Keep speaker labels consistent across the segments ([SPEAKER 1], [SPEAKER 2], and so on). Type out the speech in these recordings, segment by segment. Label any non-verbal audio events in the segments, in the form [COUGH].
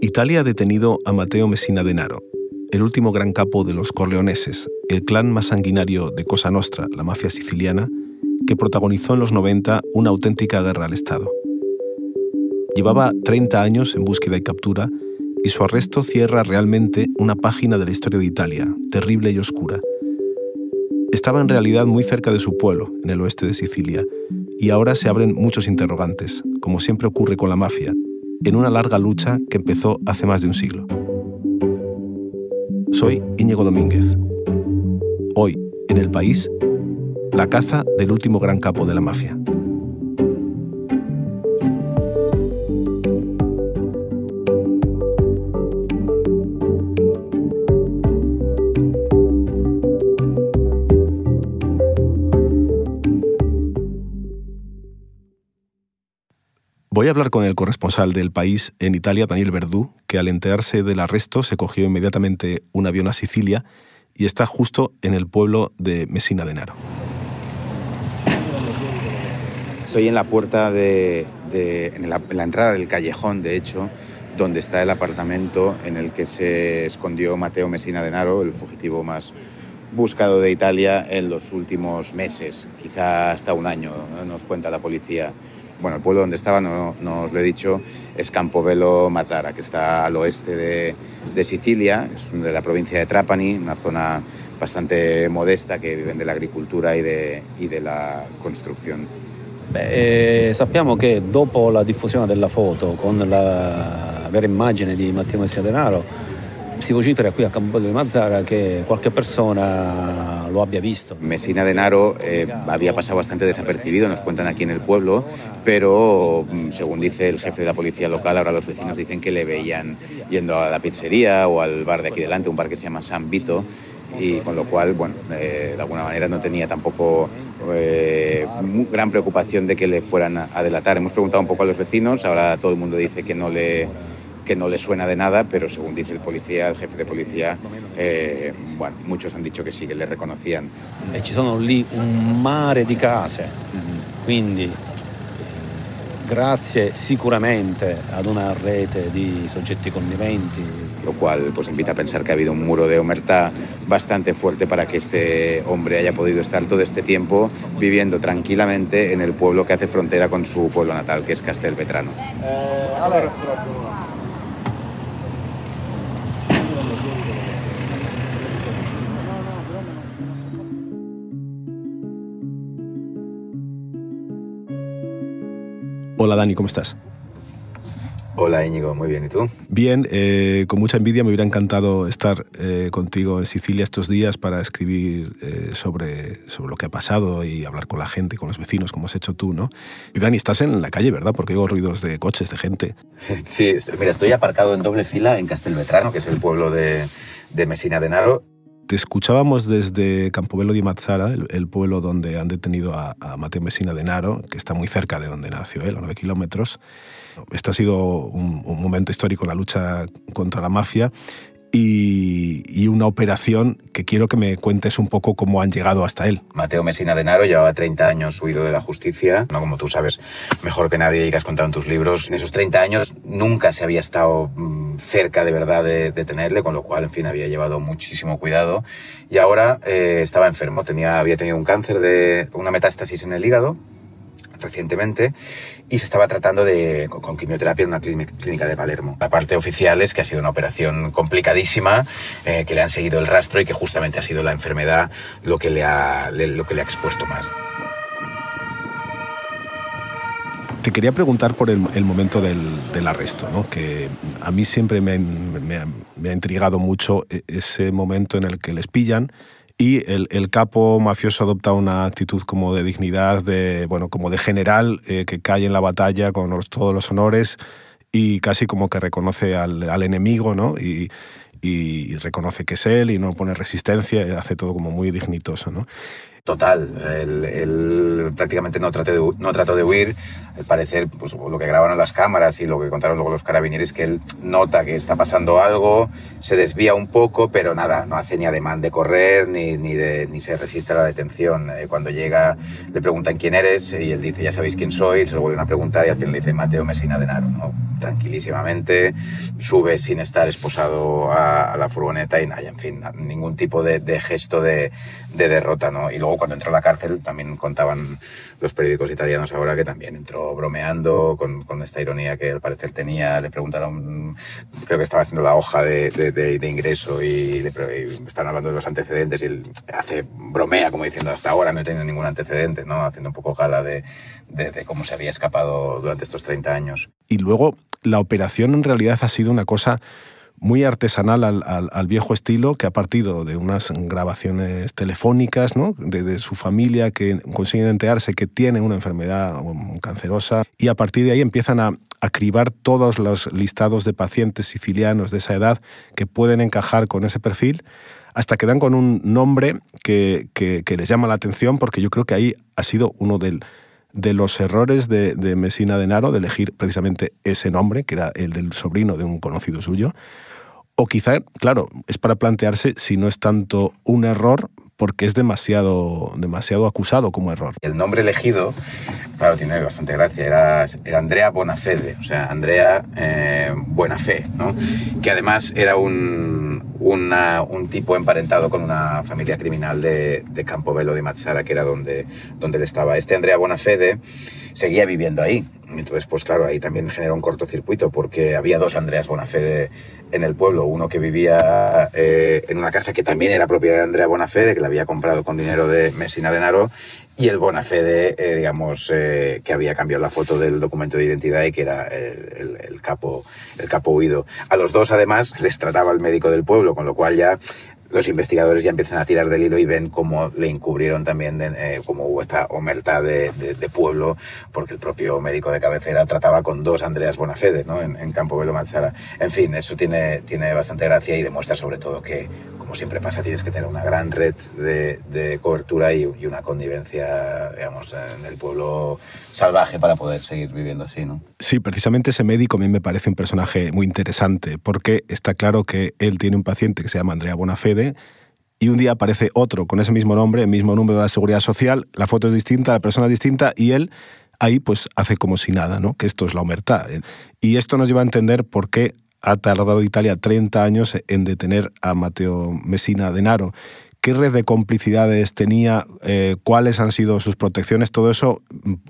[SPEAKER 1] Italia ha detenido a Matteo Messina Denaro, el último gran capo de los corleoneses, el clan más sanguinario de Cosa Nostra, la mafia siciliana, que protagonizó en los 90 una auténtica guerra al Estado. Llevaba 30 años en búsqueda y captura y su arresto cierra realmente una página de la historia de Italia, terrible y oscura. Estaba en realidad muy cerca de su pueblo, en el oeste de Sicilia, y ahora se abren muchos interrogantes, como siempre ocurre con la mafia, en una larga lucha que empezó hace más de un siglo. Soy Íñigo Domínguez. Hoy, en el país, la caza del último gran capo de la mafia. Voy a hablar con el corresponsal del país en Italia, Daniel Verdú, que al enterarse del arresto se cogió inmediatamente un avión a Sicilia y está justo en el pueblo de Messina Denaro.
[SPEAKER 2] Estoy en la puerta de, la, entrada del callejón, de hecho, donde está el apartamento en el que se escondió Mateo Messina Denaro, el fugitivo más buscado de Italia en los últimos meses, quizá hasta un año, nos cuenta la policía bueno, el pueblo donde estaba, no, no, os lo he dicho, es Campobello Mazzara, que está al oeste de, Sicilia, es de la provincia de Trapani, una zona bastante modesta que viven de la agricultura y de, y de la construcción.
[SPEAKER 3] Beh, eh, sappiamo che dopo la diffusione della foto con la vera immagine di Matteo Messia Denaro si vocifera qui a Campobello di Mazzara que qualche persona lo había visto.
[SPEAKER 2] Messina Denaro eh, había pasado bastante desapercibido, nos cuentan aquí en el pueblo, pero mm, según dice el jefe de la policía local, ahora los vecinos dicen que le veían yendo a la pizzería o al bar de aquí delante, un bar que se llama San Vito, y con lo cual, bueno, eh, de alguna manera no tenía tampoco eh, gran preocupación de que le fueran a delatar. Hemos preguntado un poco a los vecinos, ahora todo el mundo dice que no le que no le suena de nada, pero según dice el policía, el jefe de policía, eh, bueno, muchos han dicho que sí, que le reconocían.
[SPEAKER 3] E ci sono lì un mare di case, quindi grazie sicuramente ad una rete di soggetti conniventi.
[SPEAKER 2] Lo cual pues invita a pensar que ha habido un muro de omertà bastante fuerte para que este hombre haya podido estar todo este tiempo viviendo tranquilamente en el pueblo que hace frontera con su pueblo natal, que es Castelvetrano. Eh,
[SPEAKER 1] Hola Dani, ¿cómo estás?
[SPEAKER 2] Hola Íñigo, muy bien, ¿y tú?
[SPEAKER 1] Bien, eh, con mucha envidia me hubiera encantado estar eh, contigo en Sicilia estos días para escribir eh, sobre, sobre lo que ha pasado y hablar con la gente, con los vecinos, como has hecho tú, ¿no? Y Dani, estás en la calle, ¿verdad? Porque oigo ruidos de coches, de gente. [LAUGHS]
[SPEAKER 2] Sí, mira, estoy aparcado en doble fila en Castelvetrano, que es el pueblo de, de Messina Denaro,
[SPEAKER 1] te escuchábamos desde Campobello di Mazzara, el, pueblo donde han detenido a, Mateo Messina Denaro, que está muy cerca de donde nació él, a 9 kilómetros. Esto ha sido un, momento histórico en la lucha contra la mafia y, una operación que quiero que me cuentes un poco cómo han llegado hasta él.
[SPEAKER 2] Mateo Messina Denaro llevaba 30 años huido de la justicia, no como tú sabes mejor que nadie y que has contado en tus libros. En esos 30 años nunca se había estado mm, cerca de verdad de, tenerle, con lo cual, en fin, había llevado muchísimo cuidado. Y ahora eh, estaba enfermo, tenía, había tenido un cáncer de una metástasis en el hígado recientemente y se estaba tratando de, con quimioterapia en una clínica de Palermo. La parte oficial es que ha sido una operación complicadísima, eh, que le han seguido el rastro y que justamente ha sido la enfermedad lo que le ha, lo que le ha expuesto más.
[SPEAKER 1] Te quería preguntar por el, momento del, del, arresto, ¿no? que a mí siempre me, me, me ha intrigado mucho e-, ese momento en el que les pillan y el, el, capo mafioso adopta una actitud como de dignidad, de, bueno, como de general eh, que cae en la batalla con todos los honores y casi como que reconoce al, al enemigo, ¿no? Y, y, reconoce que es él y no pone resistencia, hace todo como muy dignitoso, ¿no?
[SPEAKER 2] Total, él, prácticamente no trató, de, no trató de huir. Al parecer, pues, lo que grabaron las cámaras y lo que contaron luego los carabineros, que él nota que está pasando algo, se desvía un poco, pero nada, no hace ni ademán de correr ni, ni, de, ni se resiste a la detención. Eh, cuando llega, le preguntan quién eres y él dice, ya sabéis quién soy, se lo vuelven a preguntar y al final le dice Mateo Messina Denaro, ¿no? tranquilísimamente, sube sin estar esposado a, la furgoneta y nada, en fin, ningún tipo de, de gesto de, de derrota, ¿no? Y luego cuando entró a la cárcel también contaban los periódicos italianos ahora que también entró bromeando con, con esta ironía que al parecer tenía. Le preguntaron, creo que estaba haciendo la hoja de, ingreso y, le, están hablando de los antecedentes y él hace bromea como diciendo hasta ahora no he tenido ningún antecedente, ¿no? Haciendo un poco gala de, de cómo se había escapado durante estos 30 años.
[SPEAKER 1] Y luego la operación en realidad ha sido una cosa muy artesanal al, viejo estilo, que ha partido de unas grabaciones telefónicas ¿no? de, su familia que consiguen enterarse que tiene una enfermedad cancerosa y a partir de ahí empiezan a, a cribar todos los listados de pacientes sicilianos de esa edad que pueden encajar con ese perfil hasta que dan con un nombre que, que, que les llama la atención porque yo creo que ahí ha sido uno del de los errores de, de Messina Denaro de elegir precisamente ese nombre, que era el del sobrino de un conocido suyo. O quizá, claro, es para plantearse si no es tanto un error porque es demasiado, demasiado acusado como error.
[SPEAKER 2] El nombre elegido, claro, tiene bastante gracia, era, era Andrea Bonafede, o sea, Andrea eh, Buenafé, ¿no? que además era un, un tipo emparentado con una familia criminal de, de Campobello de Mazzara, que era donde, donde él estaba. Este Andrea Bonafede seguía viviendo ahí. Entonces, pues claro, ahí también generó un cortocircuito porque había dos Andreas Bonafede en el pueblo. Uno que vivía eh, en una casa que también era propiedad de Andrea Bonafede, que la había comprado con dinero de Messina Denaro, y el Bonafede, eh, digamos, eh, que había cambiado la foto del documento de identidad y que era el, el, capo, el capo huido. A los dos, además, les trataba el médico del pueblo, con lo cual ya los investigadores ya empiezan a tirar del hilo y ven cómo le encubrieron también, eh, cómo hubo esta omerta de, de, pueblo, porque el propio médico de cabecera trataba con dos Andreas Bonafede ¿no? en, en Campo Velo Mazzara. En fin, eso tiene, tiene bastante gracia y demuestra sobre todo que, como siempre pasa, tienes que tener una gran red de, cobertura y, una connivencia, digamos, en el pueblo salvaje para poder seguir viviendo así, ¿no?
[SPEAKER 1] Sí, precisamente ese médico a mí me parece un personaje muy interesante, porque está claro que él tiene un paciente que se llama Andrea Bonafede, y un día aparece otro con ese mismo nombre, el mismo número de la seguridad social, la foto es distinta, la persona es distinta y él ahí pues hace como si nada, ¿no? Que esto es la humertad. Y esto nos lleva a entender por qué ha tardado Italia 30 años en detener a Matteo Messina Denaro qué red de complicidades tenía, eh, cuáles han sido sus protecciones, todo eso,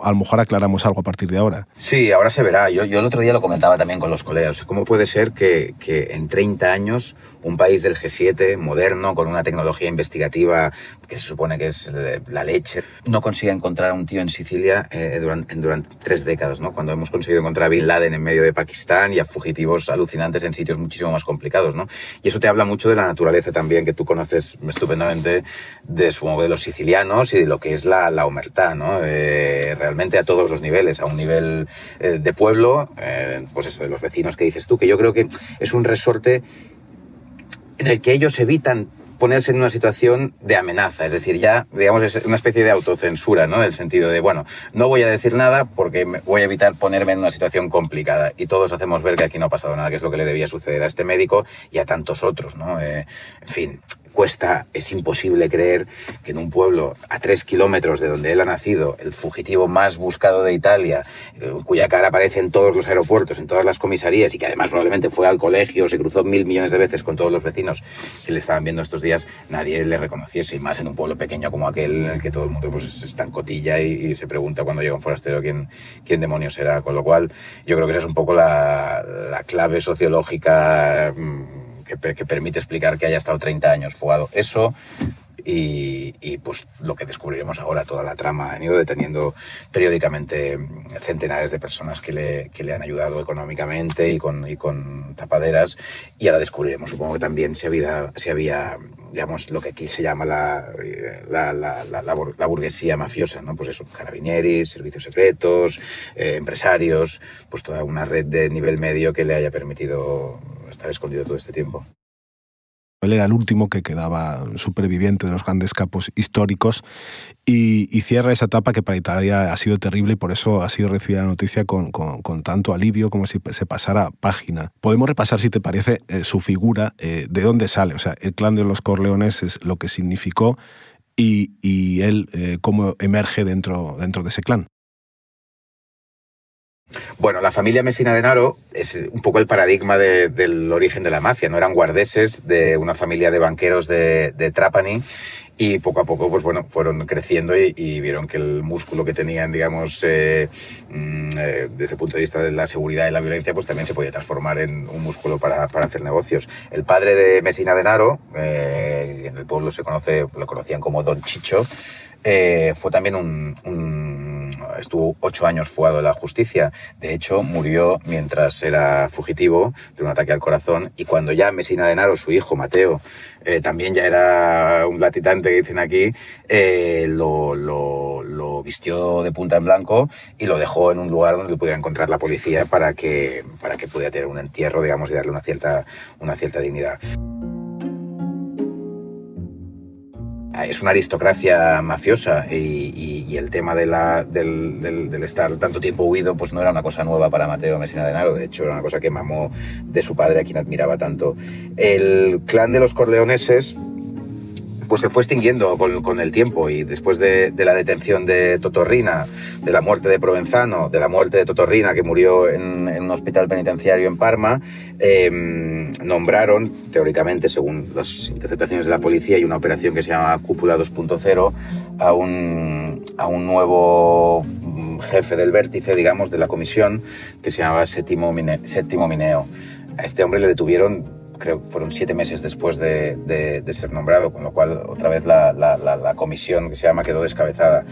[SPEAKER 1] a lo mejor aclaramos algo a partir de ahora.
[SPEAKER 2] Sí, ahora se verá. Yo, el otro día lo comentaba también con los colegas. ¿Cómo puede ser que en 30 años un país del G7, moderno, con una tecnología investigativa que se supone que es la leche, no consiga encontrar a un tío en Sicilia eh, durante, durante, tres décadas, ¿no? Cuando hemos conseguido encontrar a Bin Laden en medio de Pakistán y a fugitivos alucinantes en sitios muchísimo más complicados, ¿no? Y eso te habla mucho de la naturaleza también, que tú conoces estupendamente de, supongo, de los sicilianos y de lo que es la, la humertad, ¿no? realmente a todos los niveles, a un nivel eh, de pueblo, eh, pues eso, de los vecinos que dices tú, que yo creo que es un resorte en el que ellos evitan ponerse en una situación de amenaza, es decir, ya, digamos, es una especie de autocensura, ¿no? En el sentido de, bueno, no voy a decir nada porque voy a evitar ponerme en una situación complicada. Y todos hacemos ver que aquí no ha pasado nada, que es lo que le debía suceder a este médico y a tantos otros, ¿no? Eh, en fin, cuesta, es imposible creer que en un pueblo a tres kilómetros de donde él ha nacido, el fugitivo más buscado de Italia, eh, cuya cara aparece en todos los aeropuertos, en todas las comisarías y que además probablemente fue al colegio, se cruzó mil millones de veces con todos los vecinos que le estaban viendo estos días, nadie le reconociese, y más en un pueblo pequeño como aquel en el que todo el mundo pues, está en cotilla y, se pregunta cuando llega un forastero quién, quién demonios será. Con lo cual, yo creo que esa es un poco la, la clave sociológica. Que, permite explicar que haya estado 30 años fugado. Eso y, pues lo que descubriremos ahora, toda la trama. Han ido deteniendo periódicamente centenares de personas que le, que le han ayudado económicamente y con, y con tapaderas y ahora descubriremos, supongo que también si había, si había digamos, lo que aquí se llama la, la, la, burguesía mafiosa, ¿no? Pues eso, carabineris, servicios secretos, eh, empresarios, pues toda una red de nivel medio que le haya permitido estar escondido todo este tiempo.
[SPEAKER 1] Él era el último que quedaba superviviente de los grandes capos históricos y, cierra esa etapa que para Italia ha sido terrible y por eso ha sido recibida la noticia con, tanto alivio como si se pasara página. Podemos repasar, si te parece, eh, su figura, eh, de dónde sale. O sea, el clan de los Corleones es lo que significó y, él eh, cómo emerge dentro, dentro de ese clan.
[SPEAKER 2] Bueno, la familia Messina Denaro es un poco el paradigma del origen de la mafia, ¿no? Eran guardeses de una familia de banqueros de, Trapani y poco a poco, pues bueno, fueron creciendo y, vieron que el músculo que tenían, digamos, eh, mm, eh, desde el punto de vista de la seguridad y la violencia, pues también se podía transformar en un músculo para, hacer negocios. El padre de Messina Denaro, eh, en el pueblo se conoce, lo conocían como Don Chicho, fue también un estuvo ocho años fugado de la justicia. De hecho, murió mientras era fugitivo de un ataque al corazón. Y cuando ya Mesina Denaro, su hijo Mateo, eh, también ya era un latitante dicen aquí, eh, lo, lo, lo, vistió de punta en blanco y lo dejó en un lugar donde pudiera encontrar la policía para que, para que pudiera tener un entierro, digamos, y darle una cierta, una cierta dignidad. Es una aristocracia mafiosa y, el tema de la, del, estar tanto tiempo huido pues no era una cosa nueva para Mateo Messina Denaro, de hecho era una cosa que mamó de su padre a quien admiraba tanto. El clan de los Corleoneses pues se fue extinguiendo con, el tiempo y después de, la detención de Totorrina, de la muerte de Provenzano, de la muerte de Totorrina que murió en, un hospital penitenciario en Parma, em, nombraron, teóricamente, según las interpretaciones de la policía y una operación que se llama Cúpula 2.0, a un, a un nuevo jefe del vértice, digamos, de la comisión, que se llamaba Séptimo Mineo. A este hombre le detuvieron creo que fueron siete meses después de, de, ser nombrado, con lo cual otra vez la, la, la, comisión que se llama quedó descabezada.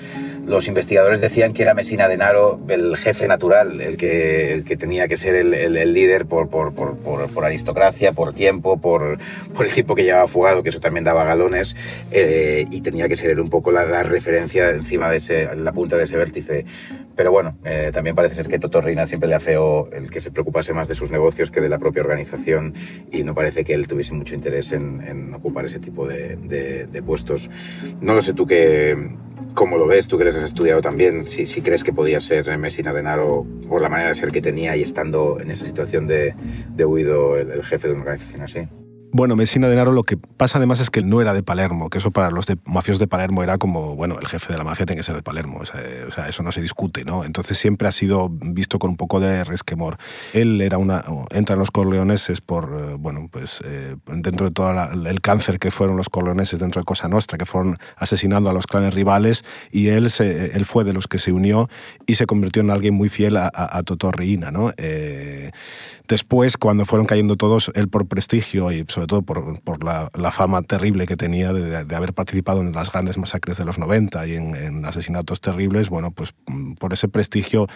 [SPEAKER 2] Los investigadores decían que era Mesina Denaro el jefe natural, el que, el que tenía que ser el, el, líder por, por, por, por, aristocracia, por tiempo, por, el tiempo que llevaba fugado, que eso también daba galones, eh, y tenía que ser un poco la, referencia encima de ese, la punta de ese vértice. Pero bueno, eh, también parece ser que Toto Reina siempre le afeó el que se preocupase más de sus negocios que de la propia organización y no parece que él tuviese mucho interés en, ocupar ese tipo de, puestos. No lo sé tú que, cómo lo ves, tú que les has estudiado también, si, crees que podía ser Messina Denaro por la manera de ser que tenía y estando en esa situación de, huido el, el jefe de una organización así.
[SPEAKER 1] Bueno, Messina Denaro lo que pasa además es que no era de Palermo, que eso para los de, mafiosos de Palermo era como, bueno, el jefe de la mafia tiene que ser de Palermo, o sea, eso no se discute, ¿no? Entonces siempre ha sido visto con un poco de resquemor. Él era una, entra en los corleoneses por, eh, bueno, pues eh, dentro de todo el cáncer que fueron los corleoneses dentro de Cosa Nostra, que fueron asesinando a los clanes rivales, y él, se, él fue de los que se unió y se convirtió en alguien muy fiel a, a, a ¿no? Eh, Después, cuando fueron cayendo todos, él por prestigio y todo por, por la, la, fama terrible que tenía de, de, haber participado en las grandes masacres de los 90 y en, en asesinatos terribles, bueno, pues mm, por ese prestigio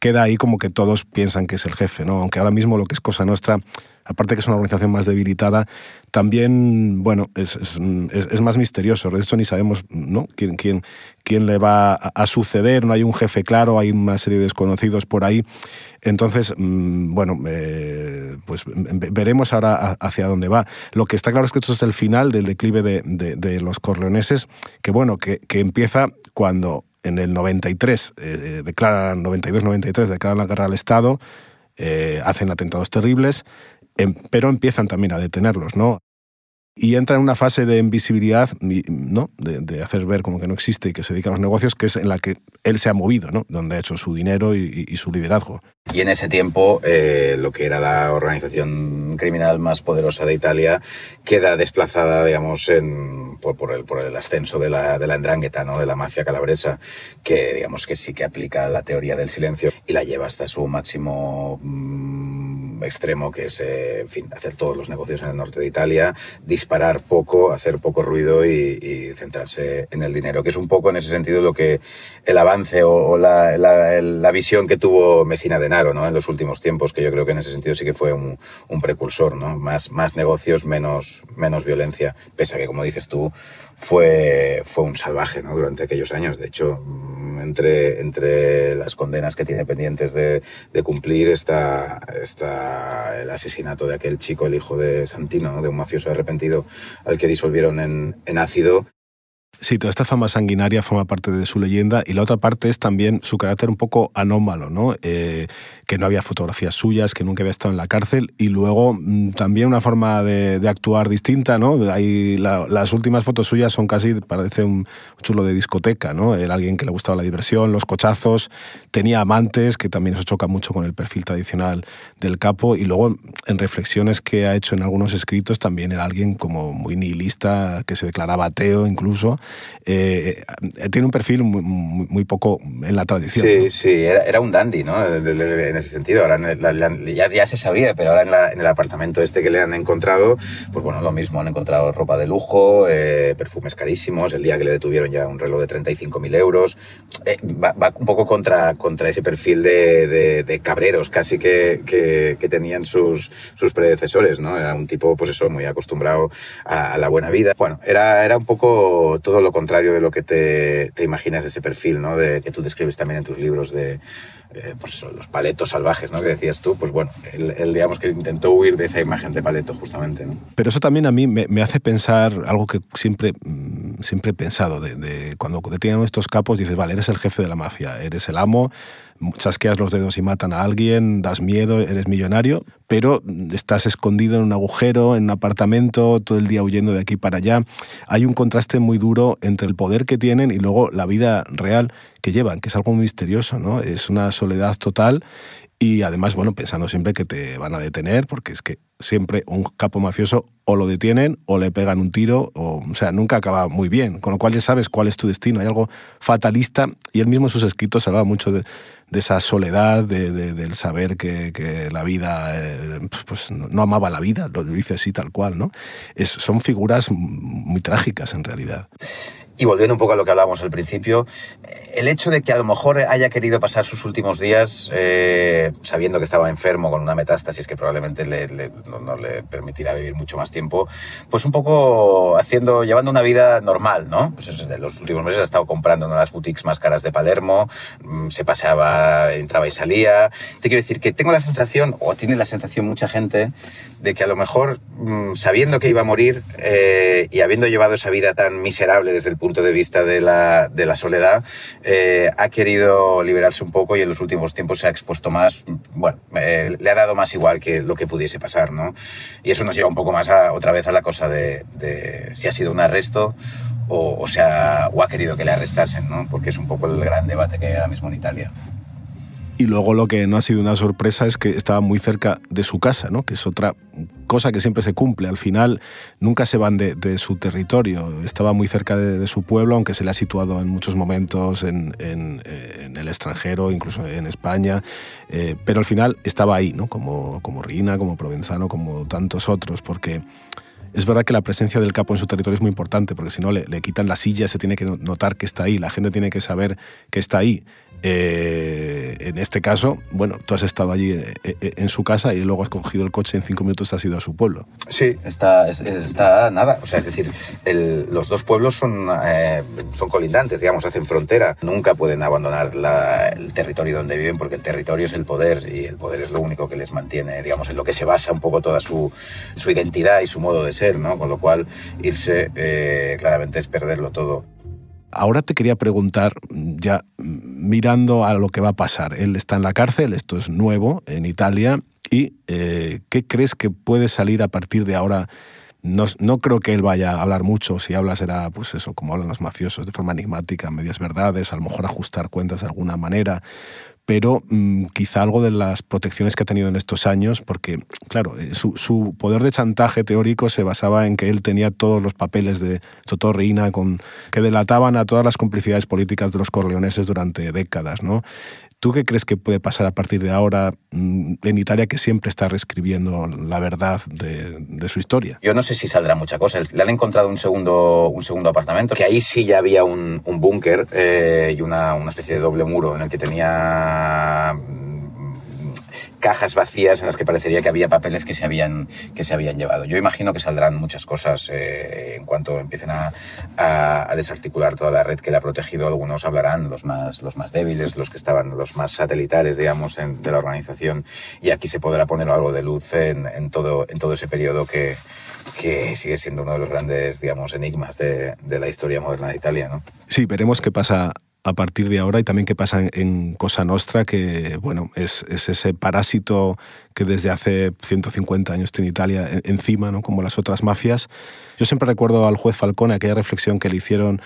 [SPEAKER 1] queda ahí como que todos piensan que es el jefe, ¿no? Aunque ahora mismo lo que es Cosa Nuestra, aparte que es una organización más debilitada, también, bueno, es, es, más misterioso. De hecho, ni sabemos ¿no? quién, quién, quién le va a, suceder, no hay un jefe claro, hay una serie de desconocidos por ahí. Entonces, mm, bueno, eh, pues veremos ahora hacia dónde va. Lo que está claro es que esto es el final del declive de, de, los corleoneses, que bueno, que, que empieza cuando en el 93, eh, eh, declaran, 92-93, declaran la guerra al Estado, eh, hacen atentados terribles, em, pero empiezan también a detenerlos, ¿no? y entra en una fase de invisibilidad, ¿no? De, hacer ver como que no existe y que se dedica a los negocios, que es en la que él se ha movido, ¿no? donde ha hecho su dinero y, su liderazgo.
[SPEAKER 2] Y en ese tiempo, eh, lo que era la organización criminal más poderosa de Italia queda desplazada, digamos, en, por, el, por el ascenso de la, de la endrangheta, ¿no? de la mafia calabresa, que digamos que sí que aplica la teoría del silencio y la lleva hasta su máximo mm, extremo, que es, eh, en fin, hacer todos los negocios en el norte de Italia, disparar poco, hacer poco ruido y, centrarse en el dinero, que es un poco en ese sentido lo que el avance o, la, la, visión que tuvo Messina ¿no? en los últimos tiempos, que yo creo que en ese sentido sí que fue un, precursor, ¿no? más, más negocios, menos, menos violencia, pese a que, como dices tú, fue, fue un salvaje ¿no? durante aquellos años. De hecho, mm, entre, entre las condenas que tiene pendientes de, cumplir está, está el asesinato de aquel chico, el hijo de Santino, de un mafioso arrepentido al que disolvieron en ácido.
[SPEAKER 1] Sí, toda esta fama sanguinaria forma parte de su leyenda y la otra parte es también su carácter un poco anómalo, ¿no? Eh, que no había fotografías suyas, que nunca había estado en la cárcel y luego mm, también una forma de, actuar distinta, ¿no? Hay las últimas fotos suyas son casi, parece un chulo de discoteca, ¿no? Era alguien que le gustaba la diversión, los cochazos, tenía amantes, que también eso choca mucho con el perfil tradicional del capo y luego en reflexiones que ha hecho en algunos escritos también era alguien como muy nihilista, que se declaraba ateo incluso eh, eh, tiene un perfil muy, poco en la tradición.
[SPEAKER 2] Sí, sí, era, un dandy, ¿no? En ese sentido. Ahora ya, ya, se sabía, pero ahora en, el apartamento este que le han encontrado, pues bueno, lo mismo, han encontrado ropa de lujo, eh, perfumes carísimos, el día que le detuvieron ya un reloj de 35.000 euros. va, un poco contra, contra ese perfil de, cabreros casi que, que, tenían sus, sus predecesores, ¿no? Era un tipo, pues eso, muy acostumbrado a, a la buena vida. Bueno, era, era un poco todo lo contrario de lo que te, te imaginas de ese perfil, ¿no? De, que tú describes también en tus libros de eh, pues los paletos salvajes, ¿no? Que decías tú, pues bueno, él, digamos que intentó huir de esa imagen de paleto justamente.
[SPEAKER 1] Pero eso también a mí me, hace pensar algo que siempre, mm, siempre he pensado, de, de cuando te tienen estos capos, dices, vale, eres el jefe de la mafia, eres el amo, chasqueas los dedos y matan a alguien, das miedo, eres millonario, pero estás escondido en un agujero, en un apartamento, todo el día huyendo de aquí para allá. Hay un contraste muy duro entre el poder que tienen y luego la vida real que llevan, que es algo muy misterioso, ¿no? Es una soledad total y además, bueno, pensando siempre que te van a detener, porque es que siempre un capo mafioso o lo detienen o le pegan un tiro, o, o sea, nunca acaba muy bien, con lo cual ya sabes cuál es tu destino. Hay algo fatalista y él mismo en sus escritos hablaba mucho de, de esa soledad, de, del saber que, que la vida, eh, pues no amaba la vida, lo dice así tal cual, ¿no? Es, son figuras muy trágicas en realidad.
[SPEAKER 2] Y volviendo un poco a lo que hablábamos al principio, el hecho de que a lo mejor haya querido pasar sus últimos días eh, sabiendo que estaba enfermo con una metástasis que probablemente le, no, le permitirá vivir mucho más tiempo, pues un poco haciendo, llevando una vida normal, ¿no? Pues en los últimos meses ha estado comprando de las boutiques más caras de Palermo, mm, se paseaba, entraba y salía. Te quiero decir que tengo la sensación, o tiene la sensación mucha gente, de que a lo mejor mm, sabiendo que iba a morir eh, y habiendo llevado esa vida tan miserable desde el punto de vista de la, de la soledad, eh, ha querido liberarse un poco y en los últimos tiempos se ha expuesto más. Bueno, eh, le ha dado más igual que lo que pudiese pasar, ¿no? Y eso nos lleva un poco más a, otra vez a la cosa de, de si ha sido un arresto o, o, sea, o ha querido que le arrestasen, ¿no? Porque es un poco el gran debate que hay ahora mismo en Italia.
[SPEAKER 1] Y luego lo que no ha sido una sorpresa es que estaba muy cerca de su casa, ¿no? que es otra cosa que siempre se cumple. Al final nunca se van de, su territorio. Estaba muy cerca de, su pueblo, aunque se le ha situado en muchos momentos en, el extranjero, incluso en España. Eh, pero al final estaba ahí, ¿no? como, como Rina, como Provenzano, como tantos otros, porque es verdad que la presencia del capo en su territorio es muy importante, porque si no le, le, quitan la silla, se tiene que notar que está ahí, la gente tiene que saber que está ahí. Eh, en este caso, bueno, tú has estado allí eh, eh, en su casa y luego has cogido el coche en cinco minutos has ido a su pueblo.
[SPEAKER 2] Sí, está, está nada. O sea, es decir, los dos pueblos son, son colindantes, digamos, hacen frontera. Nunca pueden abandonar el territorio donde viven porque el territorio es el poder y el poder es lo único que les mantiene, digamos, en lo que se basa un poco toda su, su identidad y su modo de ser, ¿no? Con lo cual, irse claramente es perderlo todo.
[SPEAKER 1] Ahora te quería preguntar, ya mirando a lo que va a pasar. Él está en la cárcel, esto es nuevo en Italia, y eh, ¿qué crees que puede salir a partir de ahora? No, no, creo que él vaya a hablar mucho, si habla será pues eso, como hablan los mafiosos, de forma enigmática, medias verdades, a lo mejor ajustar cuentas de alguna manera, pero mm, quizá algo de las protecciones que ha tenido en estos años, porque, claro, eh, su, poder de chantaje teórico se basaba en que él tenía todos los papeles de Totorreina con, que delataban a todas las complicidades políticas de los corleoneses durante décadas, ¿no? ¿Tú qué crees que puede pasar a partir de ahora mm, en Italia que siempre está reescribiendo la verdad de, su historia?
[SPEAKER 2] Yo no sé si saldrá mucha cosa. Le han encontrado un segundo, un segundo apartamento, que ahí sí ya había un, búnker eh, y una, una especie de doble muro en el que tenía cajas vacías en las que parecería que había papeles que se habían, que se habían llevado. Yo imagino que saldrán muchas cosas eh, en cuanto empiecen a, desarticular toda la red que le ha protegido. Algunos hablarán, los más, los más débiles, los que estaban, los más satelitales, digamos, de la organización. Y aquí se podrá poner algo de luz en, en todo, en todo ese periodo que, que sigue siendo uno de los grandes, digamos, enigmas de, de la historia moderna de Italia. ¿no?
[SPEAKER 1] Sí, veremos qué pasa a partir de ahora y también qué pasa en, Cosa Nostra, que bueno, es, es, ese parásito que desde hace 150 años tiene Italia encima, ¿no? como las otras mafias. Yo siempre recuerdo al juez Falcone aquella reflexión que le hicieron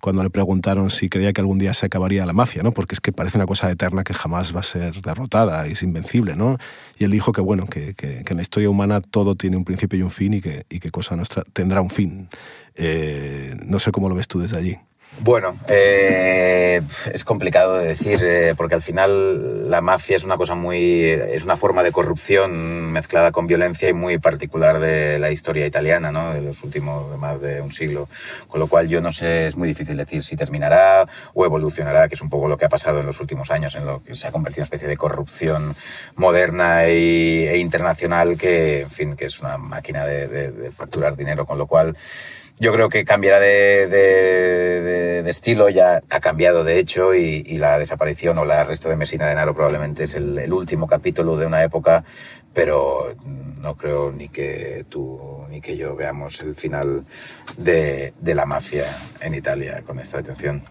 [SPEAKER 1] cuando le preguntaron si creía que algún día se acabaría la mafia, ¿no? porque es que parece una cosa eterna que jamás va a ser derrotada, es invencible. ¿no? Y él dijo que, bueno, que, en la historia humana todo tiene un principio y un fin y que, y Cosa Nostra tendrá un fin. Eh, no sé cómo lo ves tú desde allí.
[SPEAKER 2] Bueno, eh, es complicado de decir, eh, porque al final la mafia es una cosa muy. es una forma de corrupción mezclada con violencia y muy particular de la historia italiana, ¿no? De los últimos más de un siglo. Con lo cual yo no sé, es muy difícil decir si terminará o evolucionará, que es un poco lo que ha pasado en los últimos años, en lo que se ha convertido en una especie de corrupción moderna e internacional que, en fin, que es una máquina de, de facturar dinero, con lo cual yo creo que cambiará de, de, de, estilo, ya ha cambiado de hecho y, y, la desaparición o el arresto de Messina de Naro probablemente es el, el, último capítulo de una época, pero no creo ni que tú ni que yo veamos el final de, de la mafia en Italia con esta detención.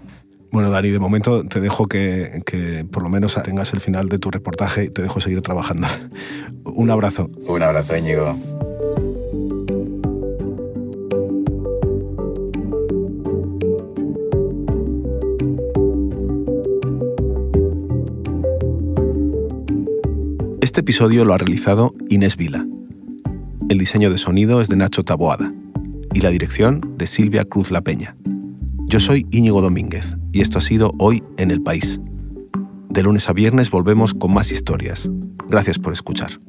[SPEAKER 1] Bueno, Dani, de momento te dejo que, que, por lo menos tengas el final de tu reportaje y te dejo seguir trabajando. [LAUGHS] Un abrazo.
[SPEAKER 2] Un abrazo, Íñigo.
[SPEAKER 1] Este episodio lo ha realizado Inés Vila. El diseño de sonido es de Nacho Taboada y la dirección de Silvia Cruz La Peña. Yo soy Íñigo Domínguez y esto ha sido Hoy en el País. De lunes a viernes volvemos con más historias. Gracias por escuchar.